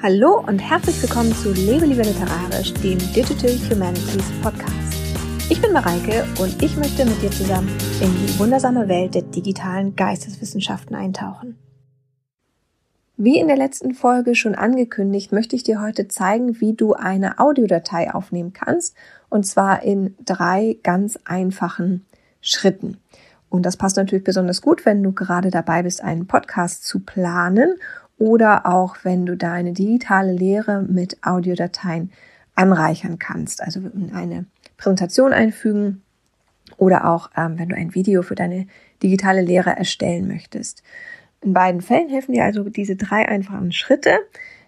Hallo und herzlich willkommen zu Lebe lieber literarisch, dem Digital Humanities Podcast. Ich bin Mareike und ich möchte mit dir zusammen in die wundersame Welt der digitalen Geisteswissenschaften eintauchen. Wie in der letzten Folge schon angekündigt, möchte ich dir heute zeigen, wie du eine Audiodatei aufnehmen kannst, und zwar in drei ganz einfachen Schritten. Und das passt natürlich besonders gut, wenn du gerade dabei bist, einen Podcast zu planen oder auch wenn du deine digitale Lehre mit Audiodateien anreichern kannst, also in eine Präsentation einfügen oder auch ähm, wenn du ein Video für deine digitale Lehre erstellen möchtest. In beiden Fällen helfen dir also diese drei einfachen Schritte,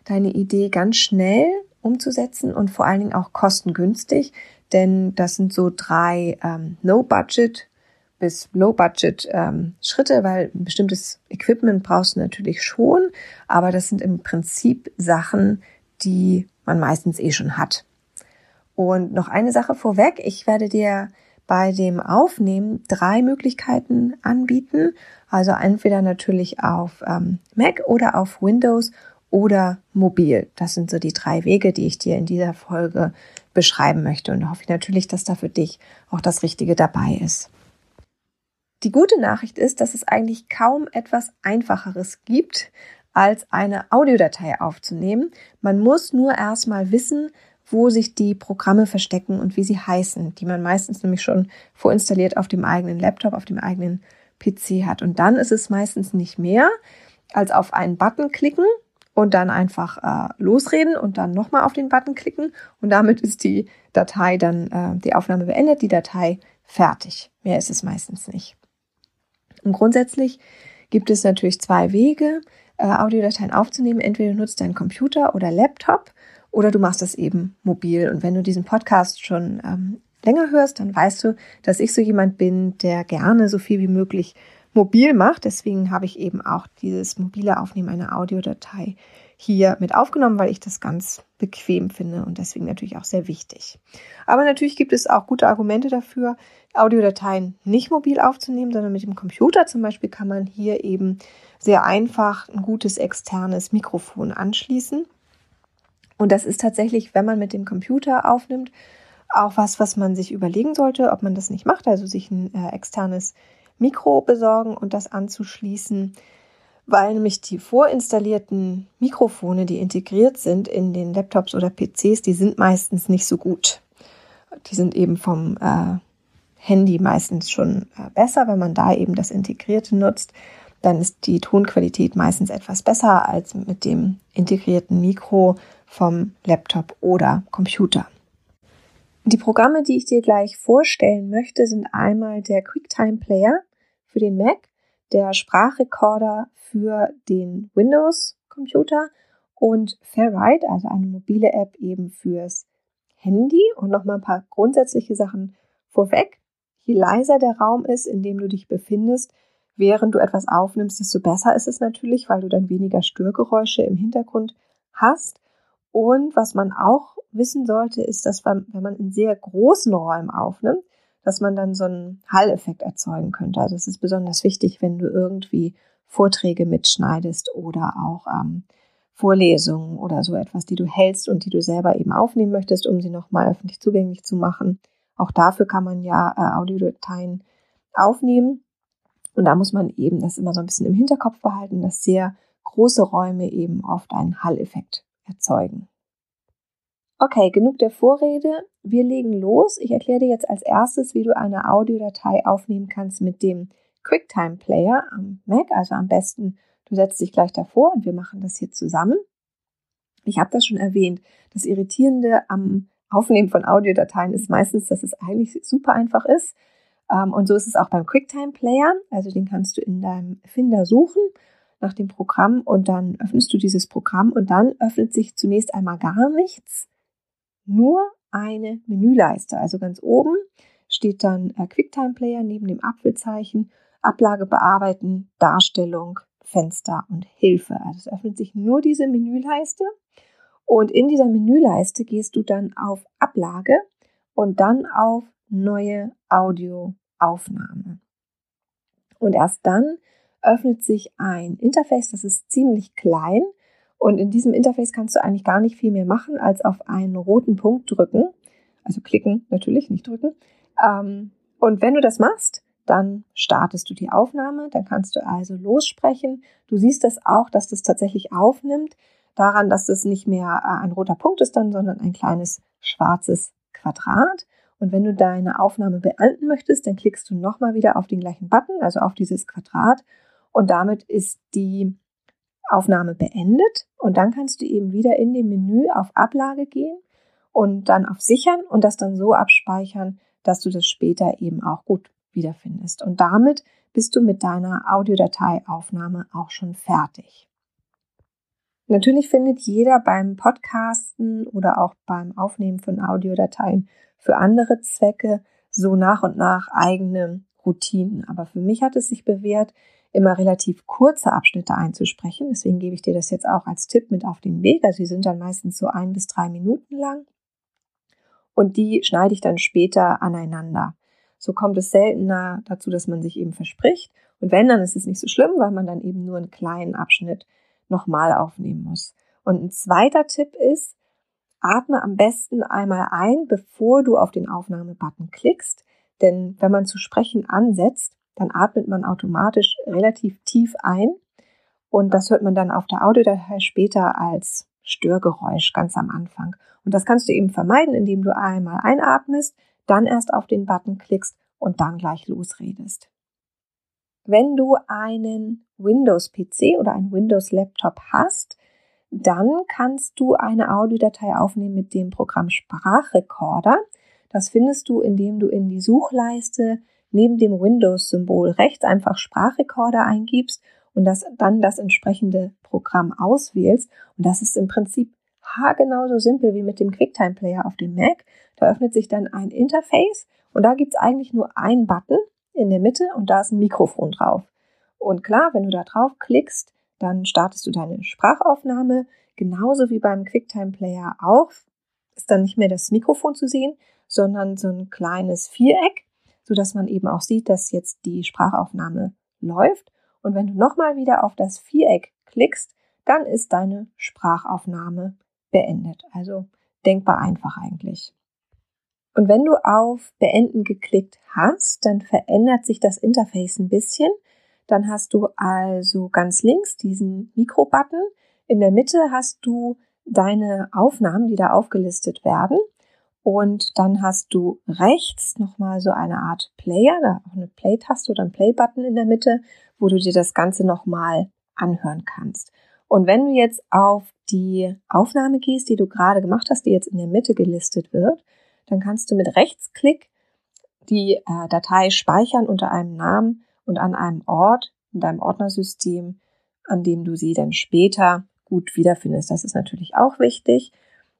deine Idee ganz schnell umzusetzen und vor allen Dingen auch kostengünstig, denn das sind so drei ähm, No-Budget bis Low-Budget ähm, weil ein bestimmtes Equipment brauchst du natürlich schon, aber das sind im Prinzip Sachen, die man meistens eh schon hat. Und noch eine Sache vorweg, ich werde dir bei dem Aufnehmen drei Möglichkeiten anbieten. Also entweder natürlich auf ähm, Mac oder auf Windows oder mobil. Das sind so die drei Wege, die ich dir in dieser Folge beschreiben möchte. Und hoffe ich natürlich, dass da für dich auch das Richtige dabei ist. Die gute Nachricht ist, dass es eigentlich kaum etwas Einfacheres gibt, als eine Audiodatei aufzunehmen. Man muss nur erstmal wissen, wo sich die Programme verstecken und wie sie heißen, die man meistens nämlich schon vorinstalliert auf dem eigenen Laptop, auf dem eigenen PC hat. Und dann ist es meistens nicht mehr als auf einen Button klicken und dann einfach äh, losreden und dann nochmal auf den Button klicken und damit ist die Datei dann, äh, die Aufnahme beendet, die Datei fertig. Mehr ist es meistens nicht. Und grundsätzlich gibt es natürlich zwei Wege, äh, Audiodateien aufzunehmen. Entweder du nutzt deinen Computer oder Laptop oder du machst das eben mobil. Und wenn du diesen Podcast schon ähm, länger hörst, dann weißt du, dass ich so jemand bin, der gerne so viel wie möglich mobil macht. Deswegen habe ich eben auch dieses mobile Aufnehmen einer Audiodatei hier mit aufgenommen, weil ich das ganz bequem finde und deswegen natürlich auch sehr wichtig. Aber natürlich gibt es auch gute Argumente dafür, Audiodateien nicht mobil aufzunehmen, sondern mit dem Computer zum Beispiel kann man hier eben sehr einfach ein gutes externes Mikrofon anschließen. Und das ist tatsächlich, wenn man mit dem Computer aufnimmt, auch was, was man sich überlegen sollte, ob man das nicht macht, also sich ein äh, externes Mikro besorgen und das anzuschließen weil nämlich die vorinstallierten Mikrofone, die integriert sind in den Laptops oder PCs, die sind meistens nicht so gut. Die sind eben vom äh, Handy meistens schon äh, besser, wenn man da eben das Integrierte nutzt. Dann ist die Tonqualität meistens etwas besser als mit dem integrierten Mikro vom Laptop oder Computer. Die Programme, die ich dir gleich vorstellen möchte, sind einmal der QuickTime Player für den Mac der Sprachrekorder für den Windows-Computer und Fairride, also eine mobile App eben fürs Handy. Und nochmal ein paar grundsätzliche Sachen vorweg. Je leiser der Raum ist, in dem du dich befindest, während du etwas aufnimmst, desto besser ist es natürlich, weil du dann weniger Störgeräusche im Hintergrund hast. Und was man auch wissen sollte, ist, dass man, wenn man in sehr großen Räumen aufnimmt, dass man dann so einen Halleffekt erzeugen könnte. Also es ist besonders wichtig, wenn du irgendwie Vorträge mitschneidest oder auch ähm, Vorlesungen oder so etwas, die du hältst und die du selber eben aufnehmen möchtest, um sie nochmal öffentlich zugänglich zu machen. Auch dafür kann man ja äh, Audiodateien aufnehmen. Und da muss man eben das immer so ein bisschen im Hinterkopf behalten, dass sehr große Räume eben oft einen Halleffekt erzeugen. Okay, genug der Vorrede. Wir legen los. Ich erkläre dir jetzt als erstes, wie du eine Audiodatei aufnehmen kannst mit dem QuickTime Player am Mac. Also am besten, du setzt dich gleich davor und wir machen das hier zusammen. Ich habe das schon erwähnt. Das Irritierende am Aufnehmen von Audiodateien ist meistens, dass es eigentlich super einfach ist. Ähm, und so ist es auch beim QuickTime Player. Also den kannst du in deinem Finder suchen nach dem Programm und dann öffnest du dieses Programm und dann öffnet sich zunächst einmal gar nichts nur eine Menüleiste. Also ganz oben steht dann äh, QuickTime Player neben dem Apfelzeichen, Ablage bearbeiten, Darstellung, Fenster und Hilfe. Also es öffnet sich nur diese Menüleiste und in dieser Menüleiste gehst du dann auf Ablage und dann auf neue Audioaufnahme. Und erst dann öffnet sich ein Interface, das ist ziemlich klein Und in diesem Interface kannst du eigentlich gar nicht viel mehr machen, als auf einen roten Punkt drücken. Also klicken natürlich, nicht drücken. Ähm, und wenn du das machst, dann startest du die Aufnahme, dann kannst du also lossprechen. Du siehst das auch, dass das tatsächlich aufnimmt, daran, dass das nicht mehr äh, ein roter Punkt ist dann, sondern ein kleines schwarzes Quadrat. Und wenn du deine Aufnahme beenden möchtest, dann klickst du nochmal wieder auf den gleichen Button, also auf dieses Quadrat. Und damit ist die Aufnahme beendet. Und dann kannst du eben wieder in dem Menü auf Ablage gehen und dann auf Sichern und das dann so abspeichern, dass du das später eben auch gut wiederfindest. Und damit bist du mit deiner Audiodateiaufnahme auch schon fertig. Natürlich findet jeder beim Podcasten oder auch beim Aufnehmen von Audiodateien für andere Zwecke so nach und nach eigene Routinen. Aber für mich hat es sich bewährt, immer relativ kurze Abschnitte einzusprechen. Deswegen gebe ich dir das jetzt auch als Tipp mit auf den Weg. Also sie sind dann meistens so ein bis drei Minuten lang. Und die schneide ich dann später aneinander. So kommt es seltener dazu, dass man sich eben verspricht. Und wenn, dann ist es nicht so schlimm, weil man dann eben nur einen kleinen Abschnitt nochmal aufnehmen muss. Und ein zweiter Tipp ist, Atme am besten einmal ein, bevor du auf den Aufnahmebutton klickst. Denn wenn man zu sprechen ansetzt, dann atmet man automatisch relativ tief ein. Und das hört man dann auf der Audiodatei später als Störgeräusch ganz am Anfang. Und das kannst du eben vermeiden, indem du einmal einatmest, dann erst auf den Button klickst und dann gleich losredest. Wenn du einen Windows-PC oder einen Windows-Laptop hast, dann kannst du eine Audiodatei aufnehmen mit dem Programm Sprachrecorder. Das findest du, indem du in die Suchleiste neben dem Windows-Symbol rechts einfach Sprachrecorder eingibst und das dann das entsprechende Programm auswählst. Und das ist im Prinzip haargenauso simpel wie mit dem QuickTime Player auf dem Mac. Da öffnet sich dann ein Interface und da gibt es eigentlich nur einen Button in der Mitte und da ist ein Mikrofon drauf. Und klar, wenn du da drauf klickst, dann startest du deine Sprachaufnahme, genauso wie beim QuickTime Player auch. Ist dann nicht mehr das Mikrofon zu sehen, sondern so ein kleines Viereck, sodass man eben auch sieht, dass jetzt die Sprachaufnahme läuft. Und wenn du nochmal wieder auf das Viereck klickst, dann ist deine Sprachaufnahme beendet. Also denkbar einfach eigentlich. Und wenn du auf Beenden geklickt hast, dann verändert sich das Interface ein bisschen. Dann hast du also ganz links diesen Mikro-Button. In der Mitte hast du deine Aufnahmen, die da aufgelistet werden. Und dann hast du rechts nochmal so eine Art Player, da auch eine Play-Taste oder ein Play-Button in der Mitte, wo du dir das Ganze nochmal anhören kannst. Und wenn du jetzt auf die Aufnahme gehst, die du gerade gemacht hast, die jetzt in der Mitte gelistet wird, dann kannst du mit Rechtsklick die äh, Datei speichern unter einem Namen und an einem Ort in deinem Ordnersystem, an dem du sie dann später gut wiederfindest. Das ist natürlich auch wichtig,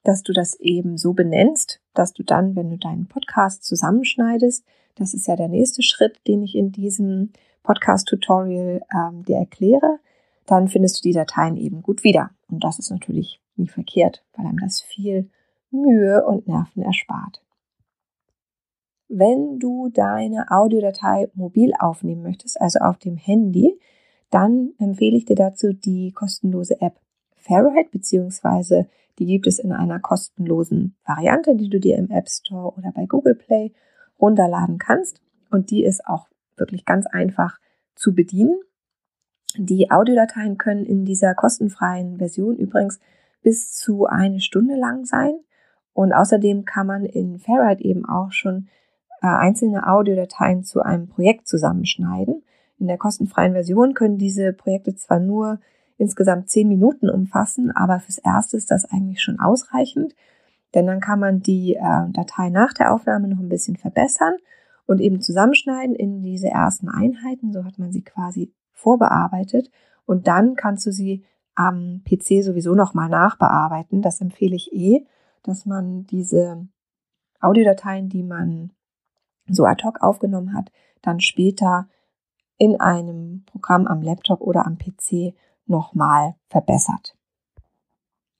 dass du das eben so benennst, dass du dann, wenn du deinen Podcast zusammenschneidest, das ist ja der nächste Schritt, den ich in diesem Podcast-Tutorial ähm, dir erkläre, dann findest du die Dateien eben gut wieder. Und das ist natürlich nie verkehrt, weil einem das viel Mühe und Nerven erspart. Wenn du deine Audiodatei mobil aufnehmen möchtest, also auf dem Handy, dann empfehle ich dir dazu die kostenlose App Fairride, beziehungsweise die gibt es in einer kostenlosen Variante, die du dir im App Store oder bei Google Play runterladen kannst. Und die ist auch wirklich ganz einfach zu bedienen. Die Audiodateien können in dieser kostenfreien Version übrigens bis zu eine Stunde lang sein. Und außerdem kann man in Fairride eben auch schon äh, einzelne Audiodateien zu einem Projekt zusammenschneiden. In der kostenfreien Version können diese Projekte zwar nur insgesamt zehn Minuten umfassen, aber fürs Erste ist das eigentlich schon ausreichend, denn dann kann man die äh, Datei nach der Aufnahme noch ein bisschen verbessern und eben zusammenschneiden in diese ersten Einheiten. So hat man sie quasi vorbearbeitet und dann kannst du sie am PC sowieso nochmal nachbearbeiten. Das empfehle ich eh, dass man diese Audiodateien, die man so ad hoc aufgenommen hat, dann später in einem Programm am Laptop oder am PC nochmal verbessert.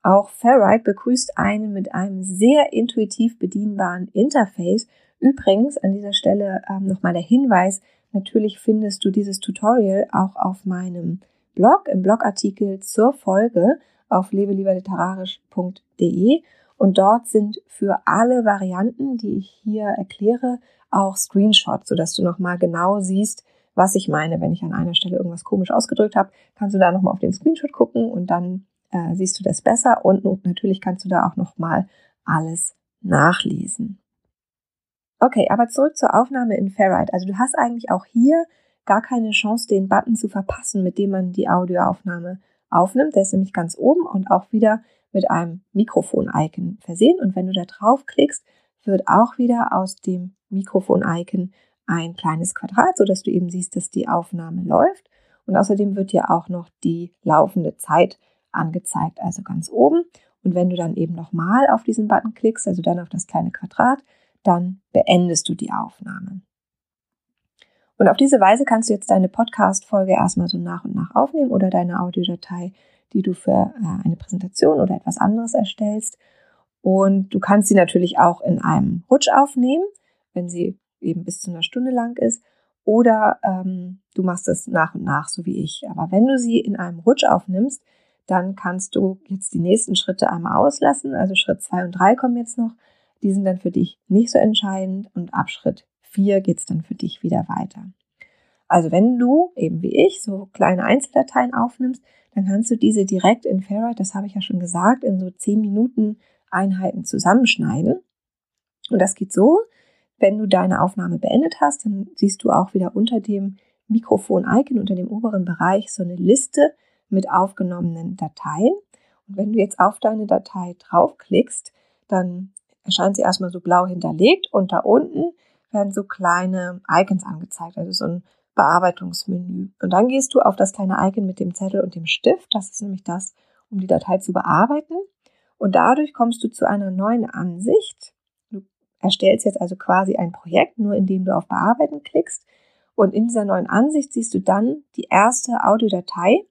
Auch Ferrite begrüßt einen mit einem sehr intuitiv bedienbaren Interface. Übrigens an dieser Stelle ähm, nochmal der Hinweis, natürlich findest du dieses Tutorial auch auf meinem Blog, im Blogartikel zur Folge auf lebelieberliterarisch.de und dort sind für alle Varianten, die ich hier erkläre, auch Screenshots, sodass du nochmal genau siehst, was ich meine. Wenn ich an einer Stelle irgendwas komisch ausgedrückt habe, kannst du da nochmal auf den Screenshot gucken und dann äh, siehst du das besser und, natürlich kannst du da auch nochmal alles nachlesen. Okay, aber zurück zur Aufnahme in Ferrite. Also du hast eigentlich auch hier gar keine Chance, den Button zu verpassen, mit dem man die Audioaufnahme aufnimmt. Der ist nämlich ganz oben und auch wieder mit einem Mikrofon-Icon versehen. Und wenn du da draufklickst, wird auch wieder aus dem Mikrofon-Icon ein kleines Quadrat, sodass du eben siehst, dass die Aufnahme läuft. Und außerdem wird dir auch noch die laufende Zeit angezeigt, also ganz oben. Und wenn du dann eben nochmal auf diesen Button klickst, also dann auf das kleine Quadrat, dann beendest du die Aufnahme. Und auf diese Weise kannst du jetzt deine Podcast-Folge erstmal so nach und nach aufnehmen oder deine Audiodatei, die du für äh, eine Präsentation oder etwas anderes erstellst. Und du kannst sie natürlich auch in einem Rutsch aufnehmen, wenn sie eben bis zu einer Stunde lang ist. Oder ähm, du machst es nach und nach, so wie ich. Aber wenn du sie in einem Rutsch aufnimmst, dann kannst du jetzt die nächsten Schritte einmal auslassen. Also Schritt zwei und drei kommen jetzt noch. Die sind dann für dich nicht so entscheidend und ab Schritt vier geht es dann für dich wieder weiter. Also wenn du eben wie ich so kleine Einzeldateien aufnimmst, dann kannst du diese direkt in Ferrite, das habe ich ja schon gesagt, in so zehn Minuten Einheiten zusammenschneiden. Und das geht so, wenn du deine Aufnahme beendet hast, dann siehst du auch wieder unter dem Mikrofon-Icon, unter dem oberen Bereich, so eine Liste mit aufgenommenen Dateien. Und wenn du jetzt auf deine Datei draufklickst, dann erscheint sie erstmal so blau hinterlegt und da unten werden so kleine Icons angezeigt, also so ein Bearbeitungsmenü. Und dann gehst du auf das kleine Icon mit dem Zettel und dem Stift, das ist nämlich das, um die Datei zu bearbeiten. Und dadurch kommst du zu einer neuen Ansicht. Erstellst jetzt also quasi ein Projekt, nur indem du auf Bearbeiten klickst. Und in dieser neuen Ansicht siehst du dann die erste Audiodatei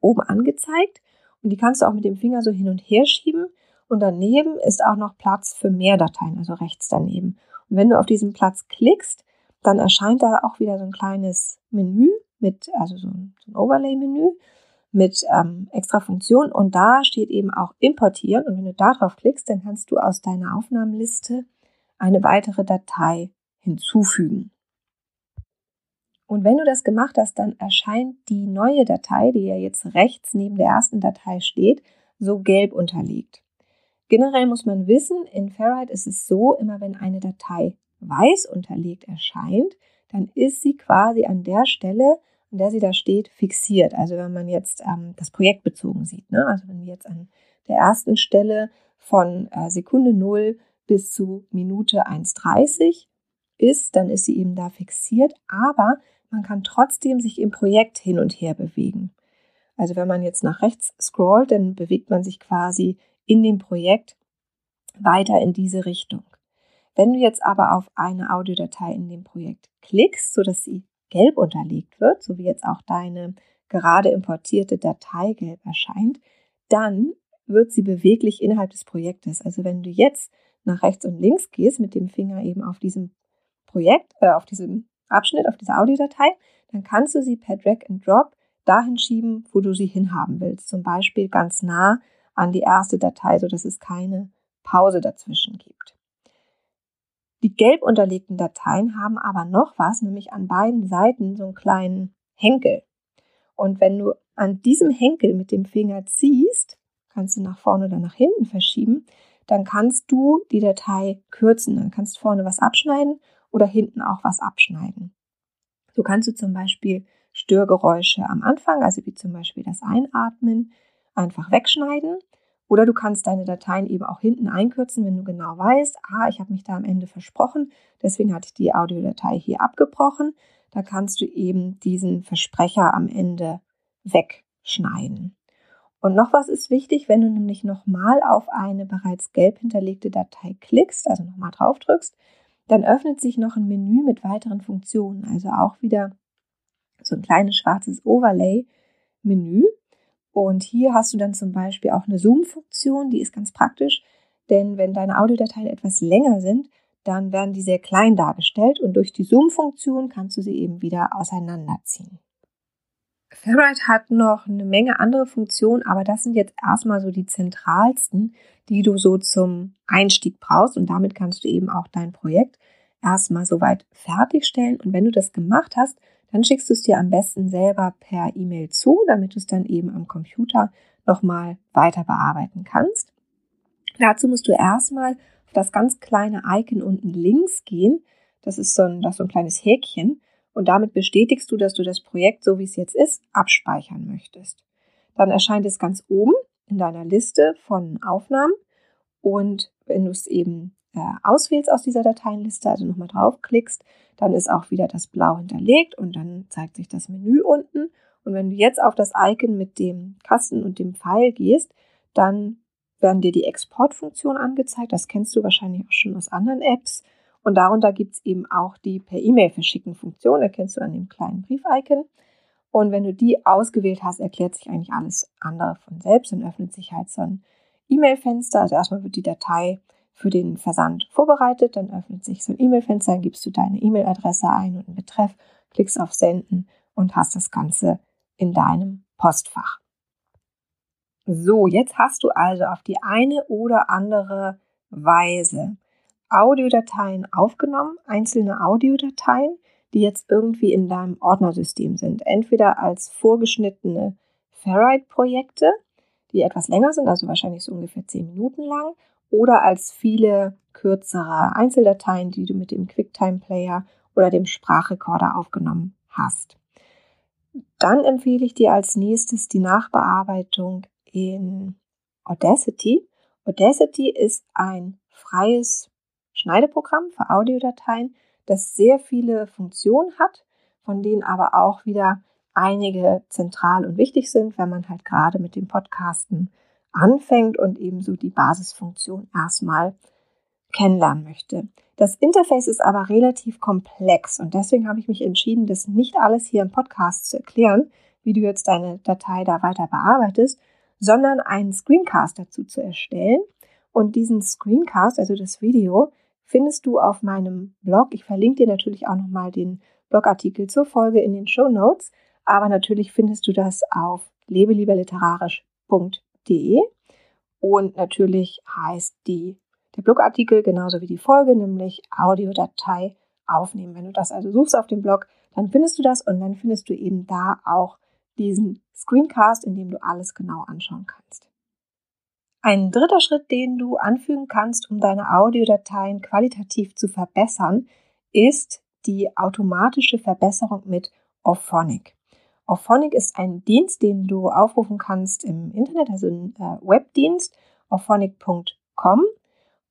oben angezeigt. Und die kannst du auch mit dem Finger so hin und her schieben. Und daneben ist auch noch Platz für mehr Dateien, also rechts daneben. Und wenn du auf diesen Platz klickst, dann erscheint da auch wieder so ein kleines Menü mit, also so ein, so ein Overlay-Menü mit ähm, extra Funktionen und da steht eben auch importieren und wenn du da drauf klickst, dann kannst du aus deiner Aufnahmenliste eine weitere Datei hinzufügen. Und wenn du das gemacht hast, dann erscheint die neue Datei, die ja jetzt rechts neben der ersten Datei steht, so gelb unterlegt. Generell muss man wissen, in Ferrite ist es so, immer wenn eine Datei weiß unterlegt erscheint, dann ist sie quasi an der Stelle, an der sie da steht, fixiert. Also wenn man jetzt ähm, das Projekt bezogen sieht, ne? also wenn wir jetzt an der ersten Stelle von äh, Sekunde 0 bis zu Minute 1,30 ist, dann ist sie eben da fixiert, aber man kann trotzdem sich im Projekt hin und her bewegen. Also wenn man jetzt nach rechts scrollt, dann bewegt man sich quasi in dem Projekt weiter in diese Richtung. Wenn du jetzt aber auf eine Audiodatei in dem Projekt klickst, sodass sie gelb unterlegt wird, so wie jetzt auch deine gerade importierte Datei gelb erscheint, dann wird sie beweglich innerhalb des Projektes. Also wenn du jetzt nach rechts und links gehst mit dem Finger eben auf diesem Projekt, äh, auf diesem Abschnitt, auf dieser Audiodatei, dann kannst du sie per Drag and Drop dahin schieben, wo du sie hinhaben willst. Zum Beispiel ganz nah an die erste Datei, sodass es keine Pause dazwischen gibt. Die gelb unterlegten Dateien haben aber noch was, nämlich an beiden Seiten so einen kleinen Henkel. Und wenn du an diesem Henkel mit dem Finger ziehst, kannst du nach vorne oder nach hinten verschieben, dann kannst du die Datei kürzen. Dann kannst du vorne was abschneiden oder hinten auch was abschneiden. So kannst du zum Beispiel Störgeräusche am Anfang, also wie zum Beispiel das Einatmen, einfach wegschneiden. Oder du kannst deine Dateien eben auch hinten einkürzen, wenn du genau weißt, ah, ich habe mich da am Ende versprochen, deswegen hatte ich die Audiodatei hier abgebrochen. Da kannst du eben diesen Versprecher am Ende wegschneiden. Und noch was ist wichtig, wenn du nämlich nochmal auf eine bereits gelb hinterlegte Datei klickst, also nochmal drauf drückst, dann öffnet sich noch ein Menü mit weiteren Funktionen, also auch wieder so ein kleines schwarzes Overlay-Menü. Und hier hast du dann zum Beispiel auch eine Zoom-Funktion, die ist ganz praktisch, denn wenn deine Audiodateien etwas länger sind, dann werden die sehr klein dargestellt und durch die Zoom-Funktion kannst du sie eben wieder auseinanderziehen. Ferrite hat noch eine Menge andere Funktionen, aber das sind jetzt erstmal so die zentralsten, die du so zum Einstieg brauchst und damit kannst du eben auch dein Projekt erstmal soweit fertigstellen und wenn du das gemacht hast, dann schickst du es dir am besten selber per E-Mail zu, damit du es dann eben am Computer nochmal weiter bearbeiten kannst. Dazu musst du erstmal auf das ganz kleine Icon unten links gehen. Das ist so ein, das ist so ein kleines Häkchen und damit bestätigst du, dass du das Projekt, so wie es jetzt ist, abspeichern möchtest. Dann erscheint es ganz oben in deiner Liste von Aufnahmen und wenn du es eben äh, auswählst aus dieser Dateienliste, also nochmal draufklickst, dann ist auch wieder das Blau hinterlegt und dann zeigt sich das Menü unten. Und wenn du jetzt auf das Icon mit dem Kasten und dem Pfeil gehst, dann werden dir die Exportfunktion angezeigt. Das kennst du wahrscheinlich auch schon aus anderen Apps. Und darunter gibt es eben auch die per E-Mail verschicken Funktion, erkennst du an dem kleinen Brief-Icon. Und wenn du die ausgewählt hast, erklärt sich eigentlich alles andere von selbst und öffnet sich halt so ein E-Mail-Fenster. Also erstmal wird die Datei für den Versand vorbereitet, dann öffnet sich so ein E-Mail-Fenster, dann gibst du deine E-Mail-Adresse ein und einen Betreff, klickst auf Senden und hast das Ganze in deinem Postfach. So, jetzt hast du also auf die eine oder andere Weise Audiodateien aufgenommen, einzelne Audiodateien, die jetzt irgendwie in deinem Ordnersystem sind. Entweder als vorgeschnittene Ferrite-Projekte, die etwas länger sind, also wahrscheinlich so ungefähr zehn Minuten lang, oder als viele kürzere Einzeldateien, die du mit dem QuickTime-Player oder dem Sprachrekorder aufgenommen hast. Dann empfehle ich dir als nächstes die Nachbearbeitung in Audacity. Audacity ist ein freies Schneideprogramm für Audiodateien, das sehr viele Funktionen hat, von denen aber auch wieder einige zentral und wichtig sind, wenn man halt gerade mit dem Podcasten anfängt und ebenso die Basisfunktion erstmal kennenlernen möchte. Das Interface ist aber relativ komplex und deswegen habe ich mich entschieden, das nicht alles hier im Podcast zu erklären, wie du jetzt deine Datei da weiter bearbeitest, sondern einen Screencast dazu zu erstellen. Und diesen Screencast, also das Video, findest du auf meinem Blog. Ich verlinke dir natürlich auch nochmal den Blogartikel zur Folge in den Show Notes. Aber natürlich findest du das auf lebelieberliterarisch.de. Und natürlich heißt die, der Blogartikel genauso wie die Folge, nämlich Audiodatei aufnehmen. Wenn du das also suchst auf dem Blog, dann findest du das und dann findest du eben da auch diesen Screencast, in dem du alles genau anschauen kannst. Ein dritter Schritt, den du anfügen kannst, um deine Audiodateien qualitativ zu verbessern, ist die automatische Verbesserung mit Auphonic. Auphonic ist ein Dienst, den du aufrufen kannst im Internet, also ein äh, Webdienst, auphonic.com.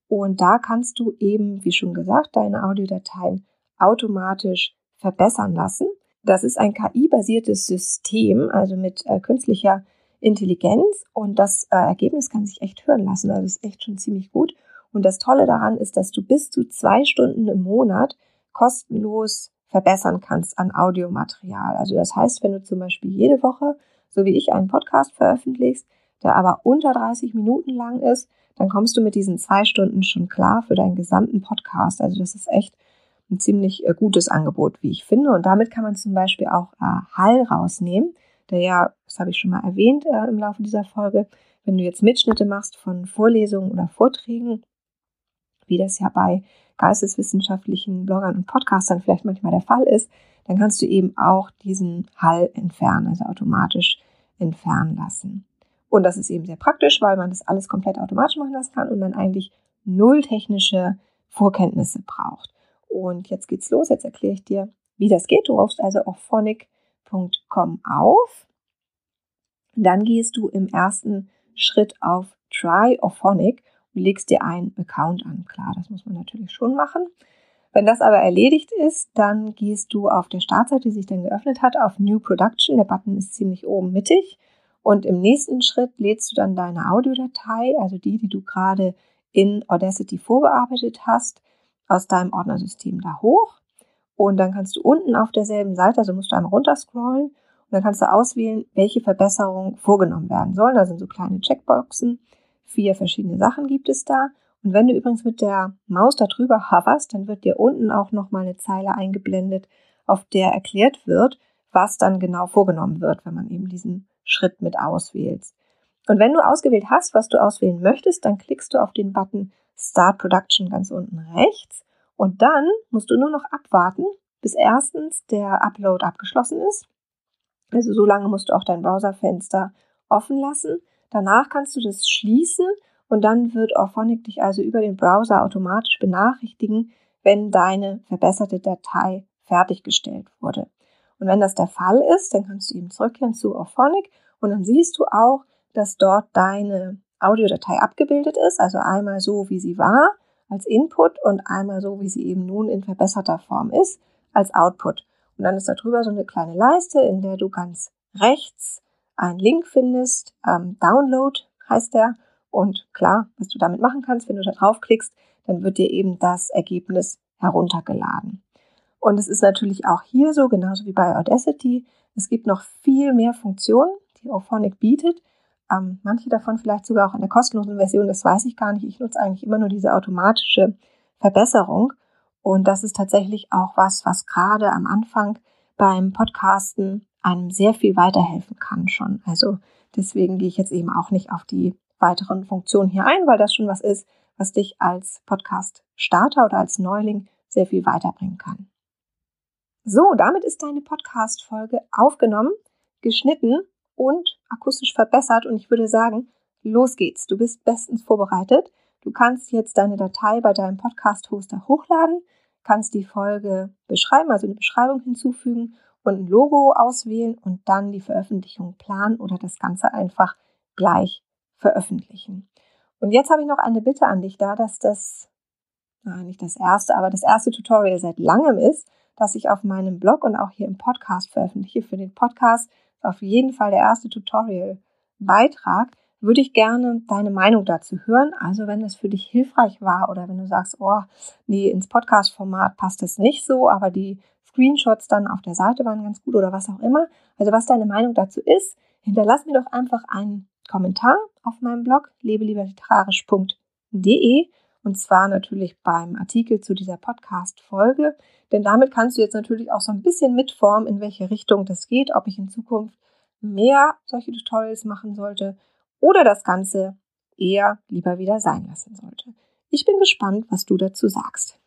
Und da kannst du eben, wie schon gesagt, deine Audiodateien automatisch verbessern lassen. Das ist ein KI-basiertes System, also mit äh, künstlicher Intelligenz und das äh, Ergebnis kann sich echt hören lassen. Also ist echt schon ziemlich gut. Und das Tolle daran ist, dass du bis zu zwei Stunden im Monat kostenlos verbessern kannst an Audiomaterial. Also das heißt, wenn du zum Beispiel jede Woche, so wie ich, einen Podcast veröffentlichst, der aber unter 30 Minuten lang ist, dann kommst du mit diesen zwei Stunden schon klar für deinen gesamten Podcast. Also das ist echt ein ziemlich äh, gutes Angebot, wie ich finde. Und damit kann man zum Beispiel auch äh, Hall rausnehmen der ja, das habe ich schon mal erwähnt äh, im Laufe dieser Folge, wenn du jetzt Mitschnitte machst von Vorlesungen oder Vorträgen, wie das ja bei geisteswissenschaftlichen Bloggern und Podcastern vielleicht manchmal der Fall ist, dann kannst du eben auch diesen Hall entfernen, also automatisch entfernen lassen. Und das ist eben sehr praktisch, weil man das alles komplett automatisch machen lassen kann und man eigentlich null technische Vorkenntnisse braucht. Und jetzt geht's los. Jetzt erkläre ich dir, wie das geht. Du rufst also auf Phonic www.try.com auf. Dann gehst du im ersten Schritt auf Try Phonic und legst dir einen Account an. Klar, das muss man natürlich schon machen. Wenn das aber erledigt ist, dann gehst du auf der Startseite, die sich dann geöffnet hat, auf New Production. Der Button ist ziemlich oben mittig. Und im nächsten Schritt lädst du dann deine Audiodatei, also die, die du gerade in Audacity vorbearbeitet hast, aus deinem Ordnersystem da hoch. Und dann kannst du unten auf derselben Seite, also musst du einmal runterscrollen und dann kannst du auswählen, welche Verbesserungen vorgenommen werden sollen. Da sind so kleine Checkboxen. Vier verschiedene Sachen gibt es da. Und wenn du übrigens mit der Maus darüber hoverst, dann wird dir unten auch nochmal eine Zeile eingeblendet, auf der erklärt wird, was dann genau vorgenommen wird, wenn man eben diesen Schritt mit auswählt. Und wenn du ausgewählt hast, was du auswählen möchtest, dann klickst du auf den Button Start Production ganz unten rechts und dann musst du nur noch abwarten, bis erstens der Upload abgeschlossen ist. Also so lange musst du auch dein Browserfenster offen lassen. Danach kannst du das schließen und dann wird Auphonic dich also über den Browser automatisch benachrichtigen, wenn deine verbesserte Datei fertiggestellt wurde. Und wenn das der Fall ist, dann kannst du eben zurückkehren zu Auphonic und dann siehst du auch, dass dort deine Audiodatei abgebildet ist, also einmal so, wie sie war als Input und einmal so, wie sie eben nun in verbesserter Form ist als Output. Und dann ist da drüber so eine kleine Leiste, in der du ganz rechts einen Link findest, ähm, Download heißt der. Und klar, was du damit machen kannst, wenn du da draufklickst, dann wird dir eben das Ergebnis heruntergeladen. Und es ist natürlich auch hier so, genauso wie bei Audacity. Es gibt noch viel mehr Funktionen, die Auphonic bietet. Ähm, manche davon vielleicht sogar auch in der kostenlosen Version, das weiß ich gar nicht. Ich nutze eigentlich immer nur diese automatische Verbesserung. Und das ist tatsächlich auch was, was gerade am Anfang beim Podcasten einem sehr viel weiterhelfen kann schon. Also deswegen gehe ich jetzt eben auch nicht auf die weiteren Funktionen hier ein, weil das schon was ist, was dich als Podcast-Starter oder als Neuling sehr viel weiterbringen kann. So, damit ist deine Podcast-Folge aufgenommen, geschnitten und akustisch verbessert und ich würde sagen, los geht's. Du bist bestens vorbereitet. Du kannst jetzt deine Datei bei deinem Podcast-Hoster hochladen, kannst die Folge beschreiben, also eine Beschreibung hinzufügen und ein Logo auswählen und dann die Veröffentlichung planen oder das Ganze einfach gleich veröffentlichen. Und jetzt habe ich noch eine Bitte an dich da, dass das, nein, nicht das erste, aber das erste Tutorial seit langem ist, dass ich auf meinem Blog und auch hier im Podcast veröffentliche. Für den Podcast ist auf jeden Fall der erste Tutorial-Beitrag. Würde ich gerne deine Meinung dazu hören. Also wenn das für dich hilfreich war oder wenn du sagst, oh, nee, ins Podcast-Format passt das nicht so, aber die Screenshots dann auf der Seite waren ganz gut oder was auch immer. Also was deine Meinung dazu ist, hinterlass mir doch einfach einen Kommentar auf meinem Blog lebelieberliterarisch.de und zwar natürlich beim Artikel zu dieser Podcast-Folge, denn damit kannst du jetzt natürlich auch so ein bisschen mitformen, in welche Richtung das geht, ob ich in Zukunft mehr solche Tutorials machen sollte oder das Ganze eher lieber wieder sein lassen sollte. Ich bin gespannt, was du dazu sagst.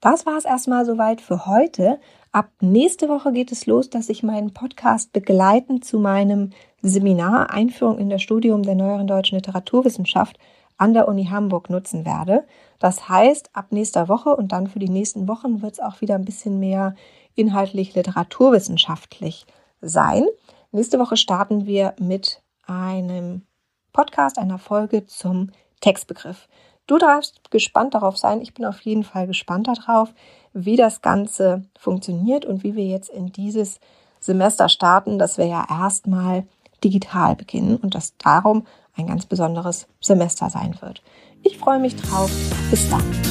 Das war es erstmal soweit für heute. Ab nächste Woche geht es los, dass ich meinen Podcast begleitend zu meinem Seminar Einführung in das Studium der neueren deutschen Literaturwissenschaft an der Uni Hamburg nutzen werde. Das heißt, ab nächster Woche und dann für die nächsten Wochen wird es auch wieder ein bisschen mehr inhaltlich literaturwissenschaftlich sein. Nächste Woche starten wir mit einem Podcast, einer Folge zum Textbegriff. Du darfst gespannt darauf sein. Ich bin auf jeden Fall gespannt darauf, wie das Ganze funktioniert und wie wir jetzt in dieses Semester starten, dass wir ja erstmal digital beginnen und dass darum ein ganz besonderes Semester sein wird. Ich freue mich drauf. Bis dann.